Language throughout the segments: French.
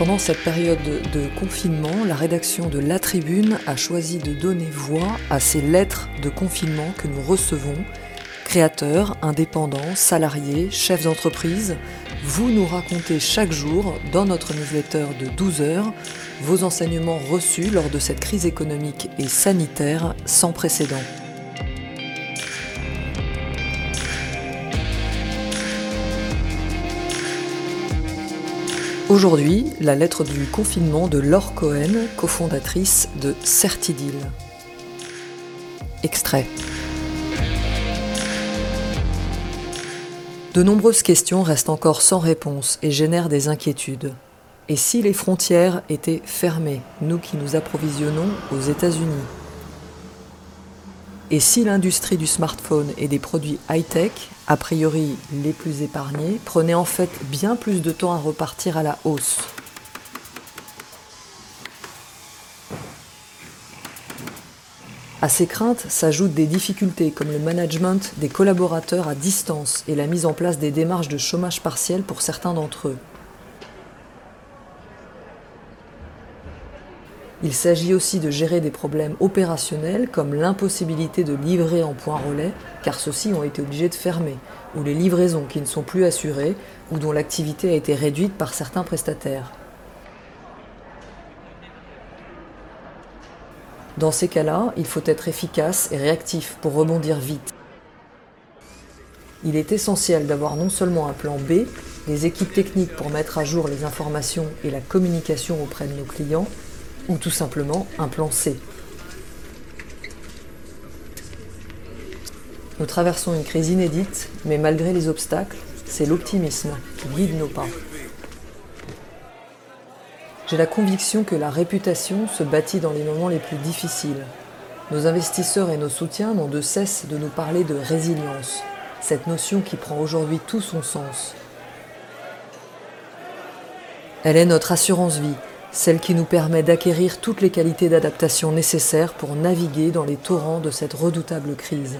Pendant cette période de confinement, la rédaction de La Tribune a choisi de donner voix à ces lettres de confinement que nous recevons. Créateurs, indépendants, salariés, chefs d'entreprise, vous nous racontez chaque jour, dans notre newsletter de 12 heures, vos enseignements reçus lors de cette crise économique et sanitaire sans précédent. Aujourd'hui, la lettre du confinement de Laure Cohen, cofondatrice de Certidil. Extrait. De nombreuses questions restent encore sans réponse et génèrent des inquiétudes. Et si les frontières étaient fermées, nous qui nous approvisionnons aux États-Unis? Et si l'industrie du smartphone et des produits high-tech a priori les plus épargnés, prenaient en fait bien plus de temps à repartir à la hausse. À ces craintes s'ajoutent des difficultés comme le management des collaborateurs à distance et la mise en place des démarches de chômage partiel pour certains d'entre eux. Il s'agit aussi de gérer des problèmes opérationnels comme l'impossibilité de livrer en point relais, car ceux-ci ont été obligés de fermer, ou les livraisons qui ne sont plus assurées ou dont l'activité a été réduite par certains prestataires. Dans ces cas-là, il faut être efficace et réactif pour rebondir vite. Il est essentiel d'avoir non seulement un plan B, des équipes techniques pour mettre à jour les informations et la communication auprès de nos clients, ou tout simplement un plan C. Nous traversons une crise inédite, mais malgré les obstacles, c'est l'optimisme qui guide nos pas. J'ai la conviction que la réputation se bâtit dans les moments les plus difficiles. Nos investisseurs et nos soutiens n'ont de cesse de nous parler de résilience, cette notion qui prend aujourd'hui tout son sens. Elle est notre assurance vie, celle qui nous permet d'acquérir toutes les qualités d'adaptation nécessaires pour naviguer dans les torrents de cette redoutable crise.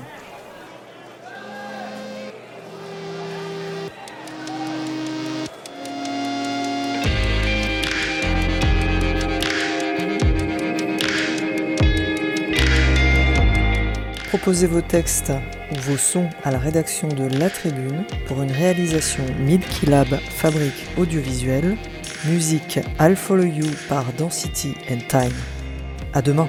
Proposez vos textes ou vos sons à la rédaction de La Tribune pour une réalisation Midkey Fabrique audiovisuelle Musique I'll Follow You par Density and Time. À demain.